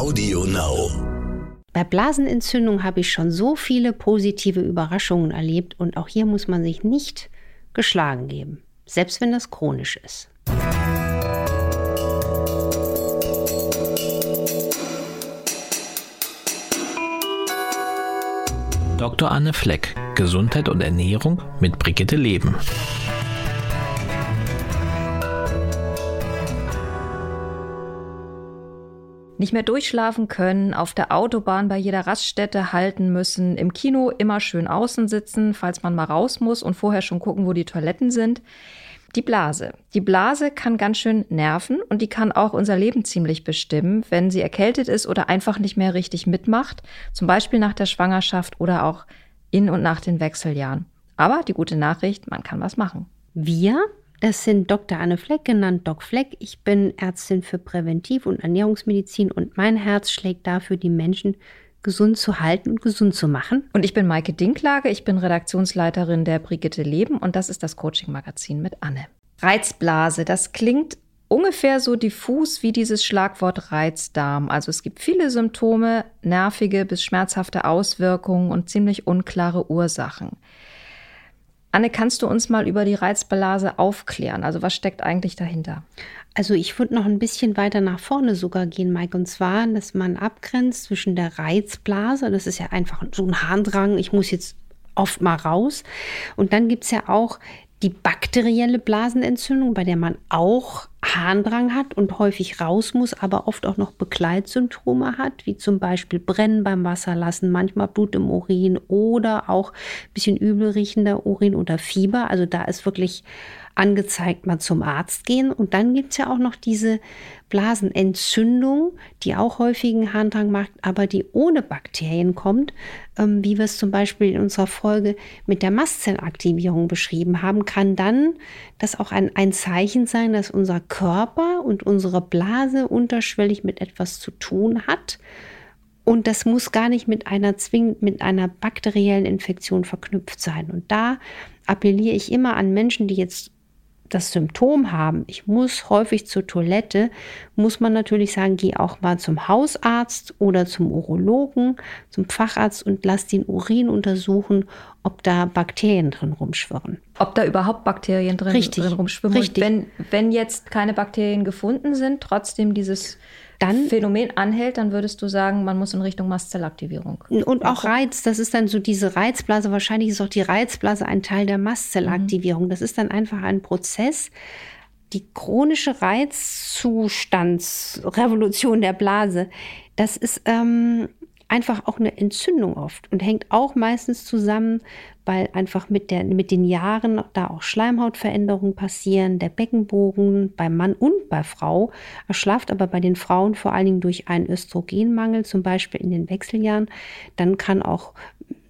Audio Now. Bei Blasenentzündung habe ich schon so viele positive Überraschungen erlebt und auch hier muss man sich nicht geschlagen geben, selbst wenn das chronisch ist. Dr. Anne Fleck, Gesundheit und Ernährung mit Brigitte Leben. Nicht mehr durchschlafen können, auf der Autobahn bei jeder Raststätte halten müssen, im Kino immer schön außen sitzen, falls man mal raus muss und vorher schon gucken, wo die Toiletten sind. Die Blase. Die Blase kann ganz schön nerven und die kann auch unser Leben ziemlich bestimmen, wenn sie erkältet ist oder einfach nicht mehr richtig mitmacht, zum Beispiel nach der Schwangerschaft oder auch in und nach den Wechseljahren. Aber die gute Nachricht, man kann was machen. Wir das sind Dr. Anne Fleck, genannt Doc Fleck. Ich bin Ärztin für Präventiv- und Ernährungsmedizin und mein Herz schlägt dafür, die Menschen gesund zu halten und gesund zu machen. Und ich bin Maike Dinklage, ich bin Redaktionsleiterin der Brigitte Leben und das ist das Coaching-Magazin mit Anne. Reizblase, das klingt ungefähr so diffus wie dieses Schlagwort Reizdarm. Also es gibt viele Symptome, nervige bis schmerzhafte Auswirkungen und ziemlich unklare Ursachen. Anne, kannst du uns mal über die Reizblase aufklären? Also was steckt eigentlich dahinter? Also ich würde noch ein bisschen weiter nach vorne sogar gehen, Mike. Und zwar, dass man abgrenzt zwischen der Reizblase, das ist ja einfach so ein Harndrang, ich muss jetzt oft mal raus. Und dann gibt es ja auch die bakterielle Blasenentzündung, bei der man auch Harndrang hat und häufig raus muss, aber oft auch noch Begleitsymptome hat, wie zum Beispiel Brennen beim Wasserlassen, manchmal Blut im Urin oder auch ein bisschen übelriechender Urin oder Fieber. Also da ist wirklich angezeigt, mal zum Arzt gehen. Und dann gibt es ja auch noch diese Blasenentzündung, die auch häufigen Harndrang macht, aber die ohne Bakterien kommt, ähm, wie wir es zum Beispiel in unserer Folge mit der Mastzellaktivierung beschrieben haben, kann dann das auch ein, ein Zeichen sein, dass unser Körper und unsere Blase unterschwellig mit etwas zu tun hat. Und das muss gar nicht mit einer zwingend mit einer bakteriellen Infektion verknüpft sein. Und da appelliere ich immer an Menschen, die jetzt das Symptom haben, ich muss häufig zur Toilette, muss man natürlich sagen, geh auch mal zum Hausarzt oder zum Urologen, zum Facharzt und lass den Urin untersuchen, ob da Bakterien drin rumschwirren. Ob da überhaupt Bakterien drin, Richtig. drin rumschwimmen. Richtig. Und wenn, wenn jetzt keine Bakterien gefunden sind, trotzdem dieses Dann- Phänomen anhält, dann würdest du sagen, man muss in Richtung Mastzellaktivierung. Und auch Reiz, das ist dann so diese Reizblase. Wahrscheinlich ist auch die Reizblase ein Teil der Mastzellaktivierung. Das ist dann einfach ein Prozess. Die chronische Reizzustandsrevolution der Blase, das ist ähm, einfach auch eine Entzündung oft und hängt auch meistens zusammen, weil einfach mit, der, mit den Jahren da auch Schleimhautveränderungen passieren, der Beckenbogen bei Mann und bei Frau erschlafft, aber bei den Frauen vor allen Dingen durch einen Östrogenmangel, zum Beispiel in den Wechseljahren. Dann kann auch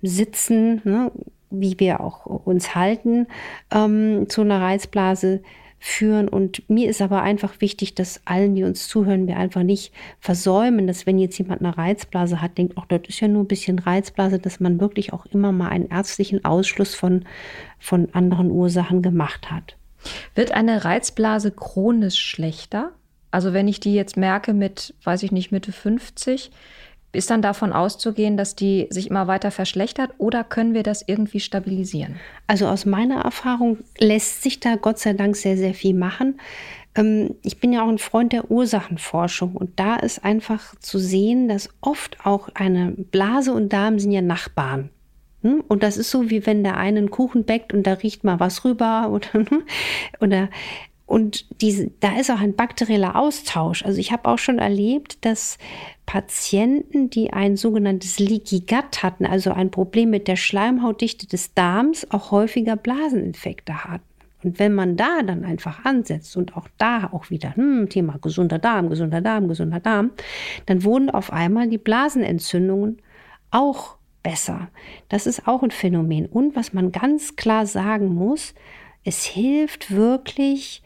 Sitzen, ne, wie wir auch uns halten, ähm, zu einer Reizblase führen. Und mir ist aber einfach wichtig, dass allen, die uns zuhören, wir einfach nicht versäumen, dass wenn jetzt jemand eine Reizblase hat, denkt, ach, das ist ja nur ein bisschen Reizblase, dass man wirklich auch immer mal einen ärztlichen Ausschluss von, von anderen Ursachen gemacht hat. Wird eine Reizblase chronisch schlechter? Also wenn ich die jetzt merke mit, weiß ich nicht, Mitte 50, ist dann davon auszugehen, dass die sich immer weiter verschlechtert oder können wir das irgendwie stabilisieren? Also aus meiner Erfahrung lässt sich da Gott sei Dank sehr, sehr viel machen. Ähm, Ich bin ja auch ein Freund der Ursachenforschung und da ist einfach zu sehen, dass oft auch eine Blase und Darm sind ja Nachbarn. Hm? Und das ist so, wie wenn der eine einen Kuchen bäckt und da riecht mal was rüber oder, oder und diese, da ist auch ein bakterieller Austausch. Also ich habe auch schon erlebt, dass Patienten, die ein sogenanntes Leaky Gut hatten, also ein Problem mit der Schleimhautdichte des Darms, auch häufiger Blaseninfekte hatten. Und wenn man da dann einfach ansetzt und auch da auch wieder, hm, Thema gesunder Darm, gesunder Darm, gesunder Darm, dann wurden auf einmal die Blasenentzündungen auch besser. Das ist auch ein Phänomen. Und was man ganz klar sagen muss, es hilft wirklich,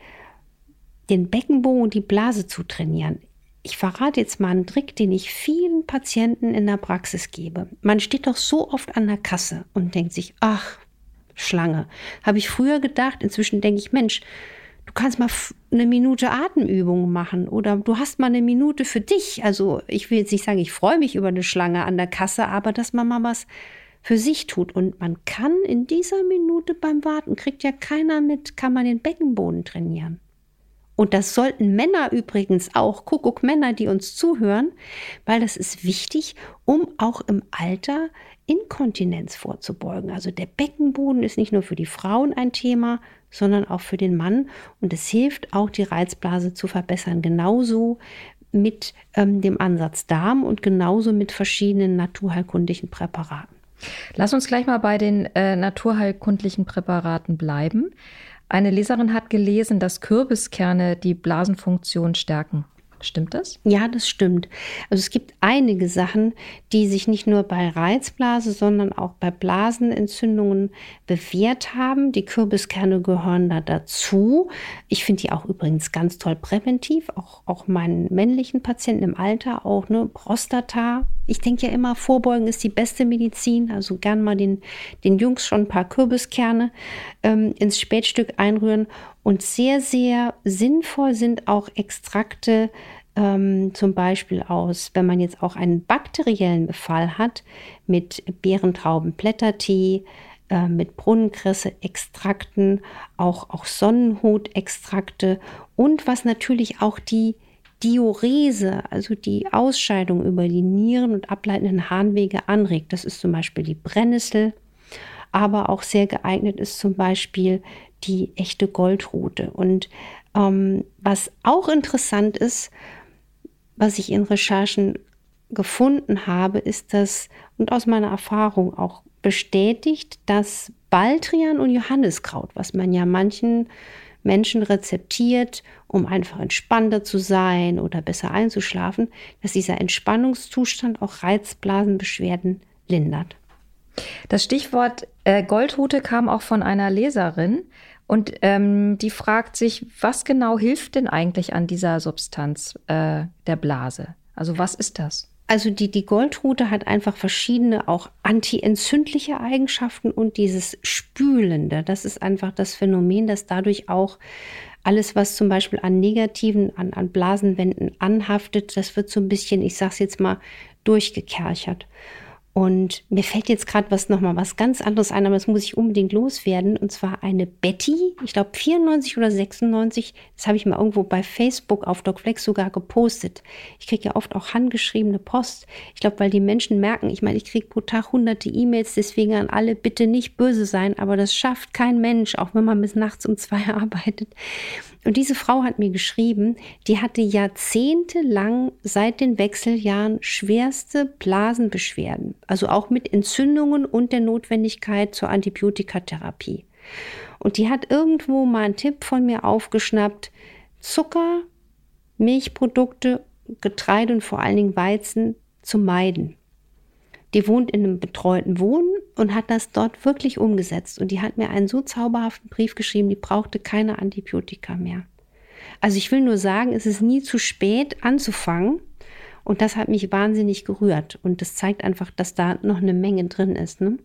den Beckenbogen und die Blase zu trainieren. Ich verrate jetzt mal einen Trick, den ich vielen Patienten in der Praxis gebe. Man steht doch so oft an der Kasse und denkt sich, ach, Schlange. Habe ich früher gedacht, inzwischen denke ich, Mensch, du kannst mal eine Minute Atemübung machen oder du hast mal eine Minute für dich. Also ich will jetzt nicht sagen, ich freue mich über eine Schlange an der Kasse, aber dass man mal was für sich tut. Und man kann in dieser Minute beim Warten, kriegt ja keiner mit, kann man den Beckenboden trainieren. Und das sollten Männer übrigens auch, Kuckuck Männer, die uns zuhören, weil das ist wichtig, um auch im Alter Inkontinenz vorzubeugen. Also der Beckenboden ist nicht nur für die Frauen ein Thema, sondern auch für den Mann. Und es hilft auch, die Reizblase zu verbessern. Genauso mit ähm, dem Ansatz Darm und genauso mit verschiedenen naturheilkundlichen Präparaten. Lass uns gleich mal bei den äh, naturheilkundlichen Präparaten bleiben. Eine Leserin hat gelesen, dass Kürbiskerne die Blasenfunktion stärken. Stimmt das? Ja, das stimmt. Also es gibt einige Sachen, die sich nicht nur bei Reizblase, sondern auch bei Blasenentzündungen bewährt haben. Die Kürbiskerne gehören da dazu. Ich finde die auch übrigens ganz toll präventiv, auch, auch meinen männlichen Patienten im Alter, auch ne, Prostata. Ich denke ja immer, Vorbeugen ist die beste Medizin. Also gern mal den, den Jungs schon ein paar Kürbiskerne ähm, ins Spätstück einrühren und sehr, sehr sinnvoll sind auch Extrakte, ähm, zum Beispiel aus, wenn man jetzt auch einen bakteriellen Befall hat, mit Beerentraubenblättertee, äh, mit Brunnenkresse, Extrakten, auch, auch Sonnenhutextrakte und was natürlich auch die Diurese, also die Ausscheidung über die Nieren und ableitenden Harnwege anregt. Das ist zum Beispiel die Brennnessel, aber auch sehr geeignet ist zum Beispiel die echte Goldrute. Und ähm, was auch interessant ist, was ich in Recherchen gefunden habe, ist das, und aus meiner Erfahrung auch bestätigt, dass Baldrian und Johanniskraut, was man ja manchen Menschen rezeptiert, um einfach entspannter zu sein oder besser einzuschlafen, dass dieser Entspannungszustand auch Reizblasenbeschwerden lindert. Das Stichwort äh, Goldrute kam auch von einer Leserin und ähm, die fragt sich, was genau hilft denn eigentlich an dieser Substanz äh, der Blase? Also was ist das? Also die, die Goldrute hat einfach verschiedene auch antientzündliche Eigenschaften und dieses Spülende, das ist einfach das Phänomen, dass dadurch auch alles, was zum Beispiel an negativen, an, an Blasenwänden anhaftet, das wird so ein bisschen, ich sag's jetzt mal, durchgekerchert. Und mir fällt jetzt gerade was nochmal was ganz anderes ein, aber das muss ich unbedingt loswerden. Und zwar eine Betty, ich glaube 94 oder 96, das habe ich mal irgendwo bei Facebook auf DocFlex sogar gepostet. Ich kriege ja oft auch handgeschriebene Post. Ich glaube, weil die Menschen merken, ich meine, ich kriege pro Tag hunderte E-Mails, deswegen an alle bitte nicht böse sein, aber das schafft kein Mensch, auch wenn man bis nachts um zwei arbeitet. Und diese Frau hat mir geschrieben, die hatte jahrzehntelang seit den Wechseljahren schwerste Blasenbeschwerden, also auch mit Entzündungen und der Notwendigkeit zur Antibiotikatherapie. Und die hat irgendwo mal einen Tipp von mir aufgeschnappt, Zucker, Milchprodukte, Getreide und vor allen Dingen Weizen zu meiden. Die wohnt in einem betreuten Wohnen und hat das dort wirklich umgesetzt. Und die hat mir einen so zauberhaften Brief geschrieben, die brauchte keine Antibiotika mehr. Also ich will nur sagen, es ist nie zu spät anzufangen. Und das hat mich wahnsinnig gerührt. Und das zeigt einfach, dass da noch eine Menge drin ist. Ne?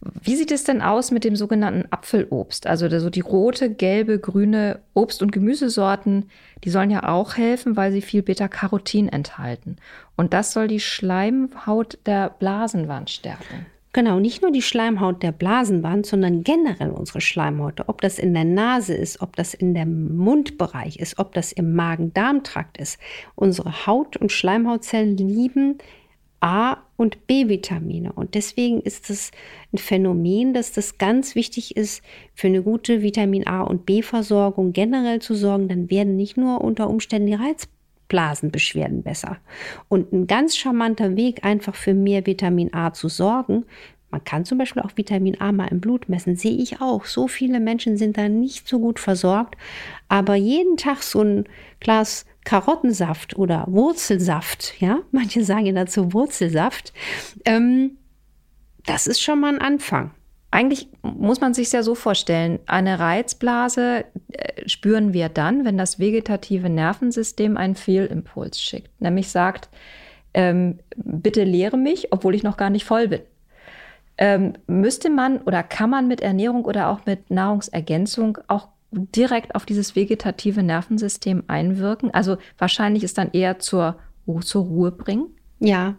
Wie sieht es denn aus mit dem sogenannten Apfelobst? Also so die rote, gelbe, grüne Obst- und Gemüsesorten, die sollen ja auch helfen, weil sie viel Beta-Carotin enthalten. Und das soll die Schleimhaut der Blasenwand stärken. Genau, nicht nur die Schleimhaut der Blasenwand, sondern generell unsere Schleimhäute. Ob das in der Nase ist, ob das in dem Mundbereich ist, ob das im Magen-Darm-Trakt ist. Unsere Haut- und Schleimhautzellen lieben A- und B-Vitamine. Und deswegen ist es ein Phänomen, dass das ganz wichtig ist, für eine gute Vitamin A- und B-Versorgung generell zu sorgen. Dann werden nicht nur unter Umständen die Reizblasenbeschwerden besser. Und ein ganz charmanter Weg, einfach für mehr Vitamin A zu sorgen, man kann zum Beispiel auch Vitamin A mal im Blut messen, sehe ich auch. So viele Menschen sind da nicht so gut versorgt. Aber jeden Tag so ein Glas Karottensaft oder Wurzelsaft, ja, manche sagen ja dazu Wurzelsaft, ähm, das ist schon mal ein Anfang. Eigentlich muss man sich ja so vorstellen, eine Reizblase äh, spüren wir dann, wenn das vegetative Nervensystem einen Fehlimpuls schickt, nämlich sagt, ähm, bitte lehre mich, obwohl ich noch gar nicht voll bin. Ähm, müsste man oder kann man mit Ernährung oder auch mit Nahrungsergänzung auch direkt auf dieses vegetative Nervensystem einwirken? Also wahrscheinlich ist dann eher zur, zur Ruhe bringen? Ja,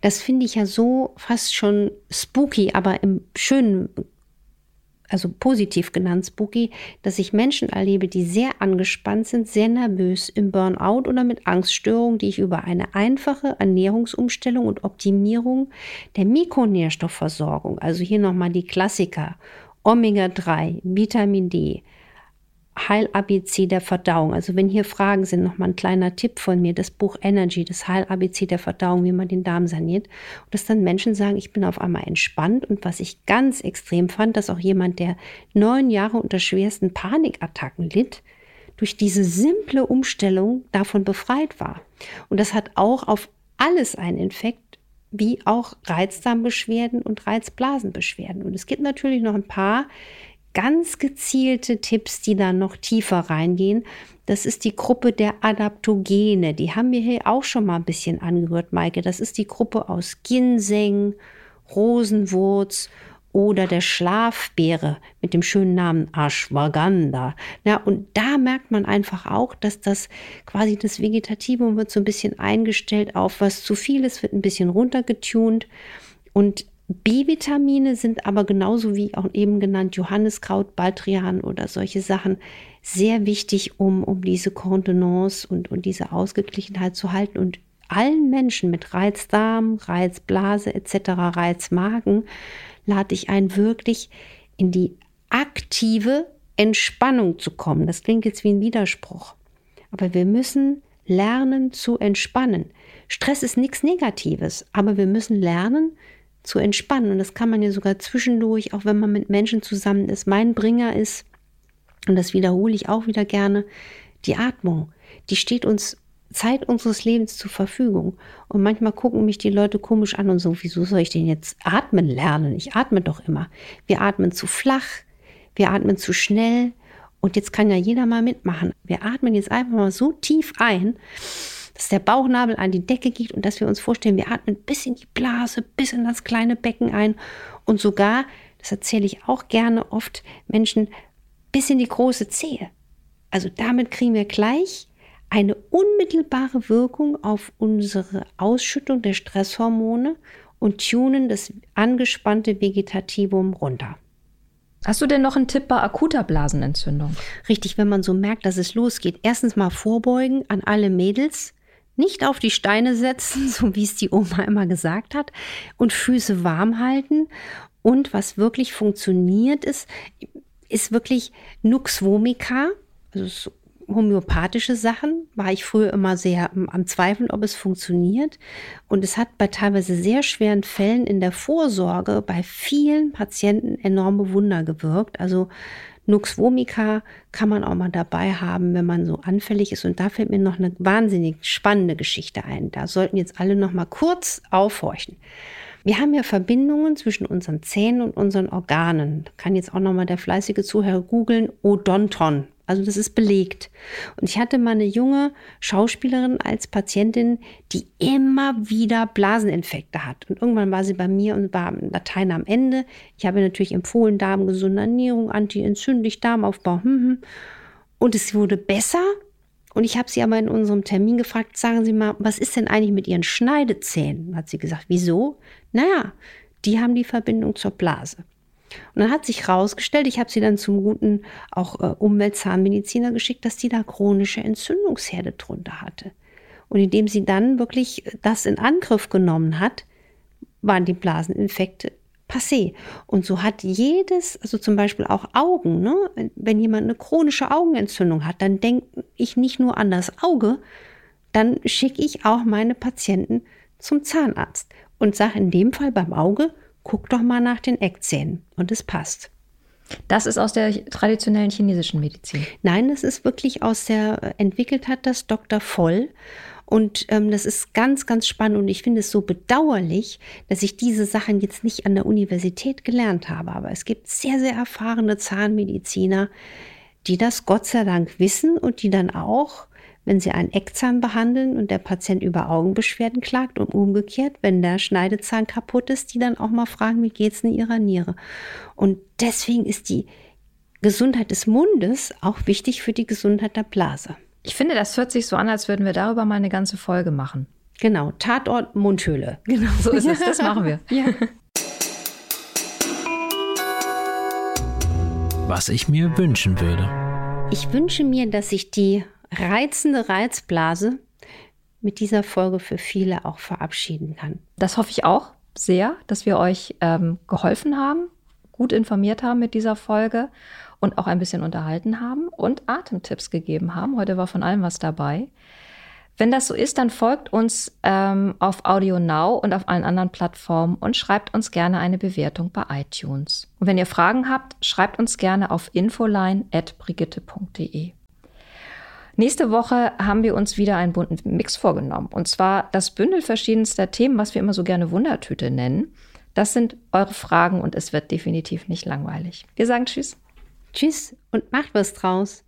das finde ich ja so fast schon spooky, aber im schönen also positiv genannt spooky, dass ich Menschen erlebe, die sehr angespannt sind, sehr nervös, im Burnout oder mit Angststörungen, die ich über eine einfache Ernährungsumstellung und Optimierung der Mikronährstoffversorgung, also hier nochmal die Klassiker, Omega-3, Vitamin D, Heil-ABC der Verdauung. Also wenn hier Fragen sind, nochmal ein kleiner Tipp von mir, das Buch Energy, das Heil-ABC der Verdauung, wie man den Darm saniert. Und dass dann Menschen sagen, ich bin auf einmal entspannt. Und was ich ganz extrem fand, dass auch jemand, der neun Jahre unter schwersten Panikattacken litt, durch diese simple Umstellung davon befreit war. Und das hat auch auf alles einen Infekt, wie auch Reizdarmbeschwerden und Reizblasenbeschwerden. Und es gibt natürlich noch ein paar, ganz gezielte Tipps, die dann noch tiefer reingehen. Das ist die Gruppe der Adaptogene. Die haben wir hier auch schon mal ein bisschen angerührt, Maike. Das ist die Gruppe aus Ginseng, Rosenwurz oder der Schlafbeere mit dem schönen Namen Ashwagandha. Ja, und da merkt man einfach auch, dass das quasi das Vegetativum wird so ein bisschen eingestellt auf was zu viel ist, wird ein bisschen runtergetunt. Und B-Vitamine sind aber genauso wie auch eben genannt Johanniskraut, Baldrian oder solche Sachen sehr wichtig, um, um diese Kontenance und, und diese Ausgeglichenheit zu halten. Und allen Menschen mit Reizdarm, Reizblase etc., Reizmagen lade ich ein, wirklich in die aktive Entspannung zu kommen. Das klingt jetzt wie ein Widerspruch. Aber wir müssen lernen zu entspannen. Stress ist nichts Negatives, aber wir müssen lernen, zu entspannen. Und das kann man ja sogar zwischendurch, auch wenn man mit Menschen zusammen ist. Mein Bringer ist, und das wiederhole ich auch wieder gerne, die Atmung. Die steht uns Zeit unseres Lebens zur Verfügung. Und manchmal gucken mich die Leute komisch an und so, wieso soll ich denn jetzt atmen lernen? Ich atme doch immer. Wir atmen zu flach, wir atmen zu schnell. Und jetzt kann ja jeder mal mitmachen. Wir atmen jetzt einfach mal so tief ein dass der Bauchnabel an die Decke geht und dass wir uns vorstellen, wir atmen bis in die Blase, bis in das kleine Becken ein und sogar, das erzähle ich auch gerne oft Menschen, bis in die große Zehe. Also damit kriegen wir gleich eine unmittelbare Wirkung auf unsere Ausschüttung der Stresshormone und tunen das angespannte Vegetativum runter. Hast du denn noch einen Tipp bei akuter Blasenentzündung? Richtig, wenn man so merkt, dass es losgeht. Erstens mal vorbeugen an alle Mädels nicht auf die Steine setzen, so wie es die Oma immer gesagt hat, und Füße warm halten. Und was wirklich funktioniert ist, ist wirklich Nux vomica, also homöopathische Sachen, war ich früher immer sehr am Zweifeln, ob es funktioniert. Und es hat bei teilweise sehr schweren Fällen in der Vorsorge bei vielen Patienten enorme Wunder gewirkt. Also Nux vomica kann man auch mal dabei haben, wenn man so anfällig ist. Und da fällt mir noch eine wahnsinnig spannende Geschichte ein. Da sollten jetzt alle noch mal kurz aufhorchen. Wir haben ja Verbindungen zwischen unseren Zähnen und unseren Organen. Kann jetzt auch noch mal der fleißige Zuhörer googeln. Odonton also das ist belegt. Und ich hatte mal eine junge Schauspielerin als Patientin, die immer wieder Blaseninfekte hat. Und irgendwann war sie bei mir und war Latein am Ende. Ich habe natürlich empfohlen, darmgesunde Ernährung, antientzündlich, Darmaufbau. Hm, hm. Und es wurde besser. Und ich habe sie aber in unserem Termin gefragt, sagen Sie mal, was ist denn eigentlich mit Ihren Schneidezähnen? Hat sie gesagt, wieso? Naja, die haben die Verbindung zur Blase. Und dann hat sich herausgestellt, ich habe sie dann zum guten auch äh, Umweltzahnmediziner geschickt, dass die da chronische Entzündungsherde drunter hatte. Und indem sie dann wirklich das in Angriff genommen hat, waren die Blaseninfekte passé. Und so hat jedes, also zum Beispiel auch Augen, ne? wenn jemand eine chronische Augenentzündung hat, dann denke ich nicht nur an das Auge, dann schicke ich auch meine Patienten zum Zahnarzt und sage in dem Fall beim Auge, guck doch mal nach den Eckzähnen und es passt. Das ist aus der traditionellen chinesischen Medizin. Nein, das ist wirklich aus der, entwickelt hat das Dr. Voll. Und ähm, das ist ganz, ganz spannend und ich finde es so bedauerlich, dass ich diese Sachen jetzt nicht an der Universität gelernt habe. Aber es gibt sehr, sehr erfahrene Zahnmediziner, die das Gott sei Dank wissen und die dann auch wenn Sie einen Eckzahn behandeln und der Patient über Augenbeschwerden klagt und umgekehrt, wenn der Schneidezahn kaputt ist, die dann auch mal fragen, wie geht's in Ihrer Niere? Und deswegen ist die Gesundheit des Mundes auch wichtig für die Gesundheit der Blase. Ich finde, das hört sich so an, als würden wir darüber mal eine ganze Folge machen. Genau, Tatort Mundhöhle. Genau, so ist es. Das machen wir. Ja. Was ich mir wünschen würde. Ich wünsche mir, dass sich die reizende Reizblase mit dieser Folge für viele auch verabschieden kann. Das hoffe ich auch sehr, dass wir euch ähm, geholfen haben, gut informiert haben mit dieser Folge und auch ein bisschen unterhalten haben und Atemtipps gegeben haben. Heute war von allem was dabei. Wenn das so ist, dann folgt uns ähm, auf Audio Now und auf allen anderen Plattformen und schreibt uns gerne eine Bewertung bei iTunes. Und wenn ihr Fragen habt, schreibt uns gerne auf infoline.brigitte.de. Nächste Woche haben wir uns wieder einen bunten Mix vorgenommen. Und zwar das Bündel verschiedenster Themen, was wir immer so gerne Wundertüte nennen. Das sind eure Fragen und es wird definitiv nicht langweilig. Wir sagen Tschüss. Tschüss und macht was draus.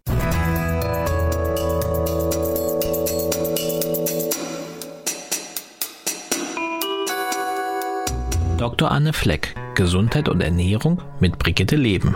Dr. Anne Fleck, Gesundheit und Ernährung mit Brigitte Leben.